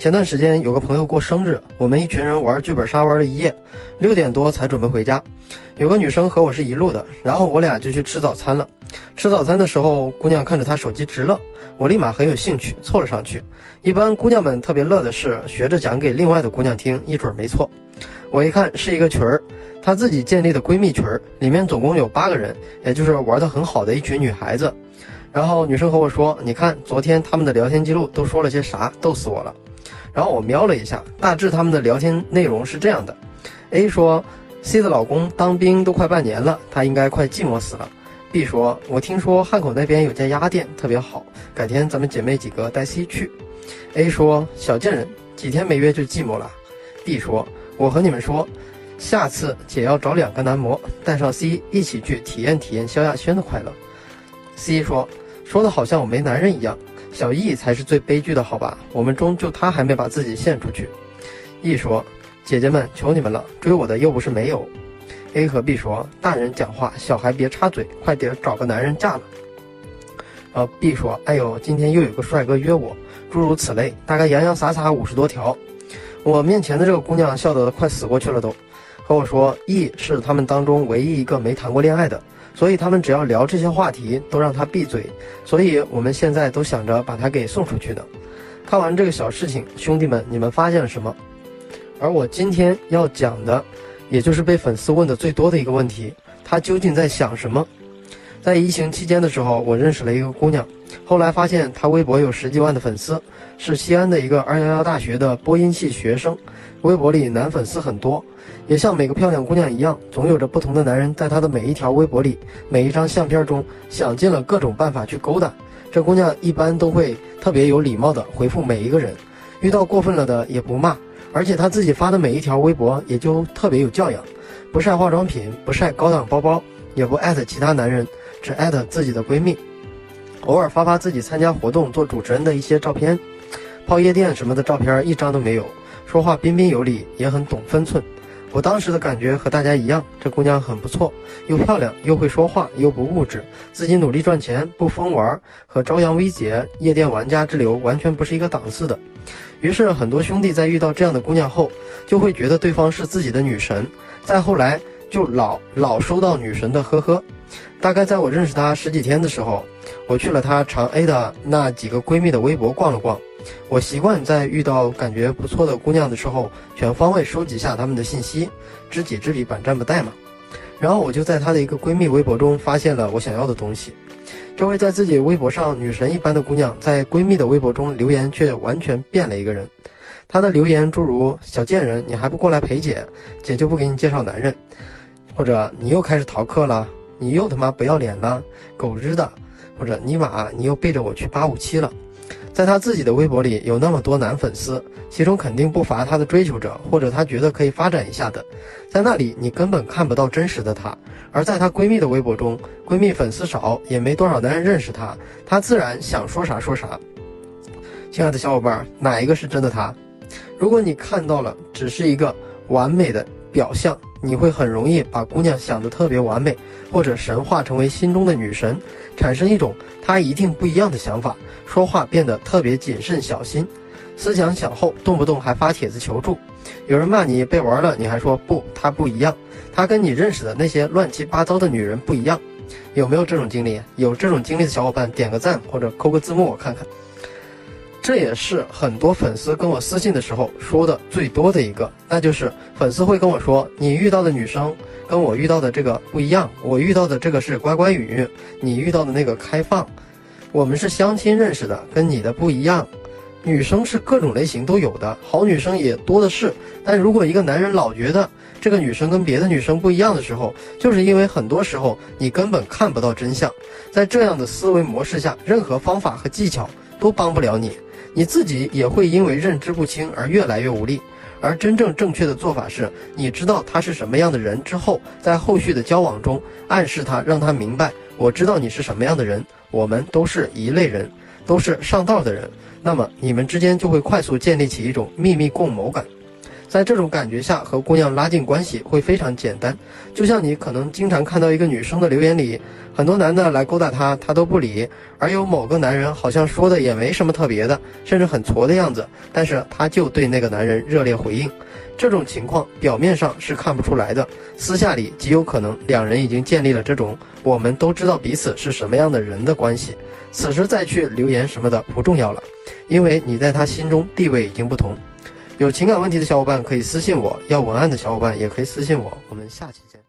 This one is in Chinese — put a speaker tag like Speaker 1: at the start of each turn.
Speaker 1: 前段时间有个朋友过生日，我们一群人玩剧本杀玩了一夜，六点多才准备回家。有个女生和我是一路的，然后我俩就去吃早餐了。吃早餐的时候，姑娘看着她手机直乐，我立马很有兴趣凑了上去。一般姑娘们特别乐的是学着讲给另外的姑娘听，一准没错。我一看是一个群儿，她自己建立的闺蜜群儿，里面总共有八个人，也就是玩得很好的一群女孩子。然后女生和我说：“你看昨天他们的聊天记录都说了些啥，逗死我了。”然后我瞄了一下，大致他们的聊天内容是这样的：A 说，C 的老公当兵都快半年了，他应该快寂寞死了。B 说，我听说汉口那边有家鸭店特别好，改天咱们姐妹几个带 C 去。A 说，小贱人，几天没约就寂寞了。B 说，我和你们说，下次姐要找两个男模，带上 C 一起去体验体验萧亚轩的快乐。C 说，说的好像我没男人一样。小易才是最悲剧的，好吧？我们中就他还没把自己献出去。易说：“姐姐们，求你们了，追我的又不是没有。”A 和 B 说：“大人讲话，小孩别插嘴，快点找个男人嫁了。”然后 B 说：“哎呦，今天又有个帅哥约我，诸如此类，大概洋洋洒洒五十多条。”我面前的这个姑娘笑得快死过去了，都跟我说：“E 是他们当中唯一一个没谈过恋爱的。”所以他们只要聊这些话题，都让他闭嘴。所以我们现在都想着把他给送出去的。看完这个小事情，兄弟们，你们发现了什么？而我今天要讲的，也就是被粉丝问的最多的一个问题：他究竟在想什么？在疫情期间的时候，我认识了一个姑娘，后来发现她微博有十几万的粉丝，是西安的一个二幺幺大学的播音系学生，微博里男粉丝很多。也像每个漂亮姑娘一样，总有着不同的男人在她的每一条微博里、每一张相片中，想尽了各种办法去勾搭。这姑娘一般都会特别有礼貌地回复每一个人，遇到过分了的也不骂，而且她自己发的每一条微博也就特别有教养，不晒化妆品，不晒高档包包，也不艾特其他男人，只艾特自己的闺蜜，偶尔发发自己参加活动做主持人的一些照片，泡夜店什么的照片一张都没有，说话彬彬有礼，也很懂分寸。我当时的感觉和大家一样，这姑娘很不错，又漂亮，又会说话，又不物质，自己努力赚钱，不疯玩，和朝阳、薇姐、夜店玩家之流完全不是一个档次的。于是，很多兄弟在遇到这样的姑娘后，就会觉得对方是自己的女神，再后来就老老收到女神的呵呵。大概在我认识她十几天的时候，我去了她长 A 的那几个闺蜜的微博逛了逛。我习惯在遇到感觉不错的姑娘的时候，全方位收集下她们的信息，知己知彼，百战不殆嘛。然后我就在她的一个闺蜜微博中发现了我想要的东西。这位在自己微博上女神一般的姑娘，在闺蜜的微博中留言却完全变了一个人。她的留言诸如“小贱人，你还不过来陪姐，姐就不给你介绍男人”，或者“你又开始逃课了，你又他妈不要脸了，狗日的”，或者“尼玛，你又背着我去八五七了”。在他自己的微博里有那么多男粉丝，其中肯定不乏他的追求者，或者他觉得可以发展一下的。在那里你根本看不到真实的他，而在她闺蜜的微博中，闺蜜粉丝少，也没多少男人认识她，她自然想说啥说啥。亲爱的小伙伴，哪一个是真的他？如果你看到了只是一个完美的表象，你会很容易把姑娘想得特别完美，或者神化成为心中的女神，产生一种她一定不一样的想法。说话变得特别谨慎小心，思想想后，动不动还发帖子求助。有人骂你被玩了，你还说不，她不一样，她跟你认识的那些乱七八糟的女人不一样。有没有这种经历？有这种经历的小伙伴点个赞或者扣个字幕我看看。这也是很多粉丝跟我私信的时候说的最多的一个，那就是粉丝会跟我说，你遇到的女生跟我遇到的这个不一样，我遇到的这个是乖乖女，你遇到的那个开放。我们是相亲认识的，跟你的不一样。女生是各种类型都有的，好女生也多的是。但如果一个男人老觉得这个女生跟别的女生不一样的时候，就是因为很多时候你根本看不到真相。在这样的思维模式下，任何方法和技巧都帮不了你，你自己也会因为认知不清而越来越无力。而真正正确的做法是，你知道他是什么样的人之后，在后续的交往中暗示他，让他明白，我知道你是什么样的人。我们都是一类人，都是上道的人，那么你们之间就会快速建立起一种秘密共谋感。在这种感觉下和姑娘拉近关系会非常简单。就像你可能经常看到一个女生的留言里，很多男的来勾搭她，她都不理；而有某个男人好像说的也没什么特别的，甚至很挫的样子，但是她就对那个男人热烈回应。这种情况表面上是看不出来的，私下里极有可能两人已经建立了这种我们都知道彼此是什么样的人的关系。此时再去留言什么的不重要了，因为你在他心中地位已经不同。有情感问题的小伙伴可以私信我，要文案的小伙伴也可以私信我。我们下期见。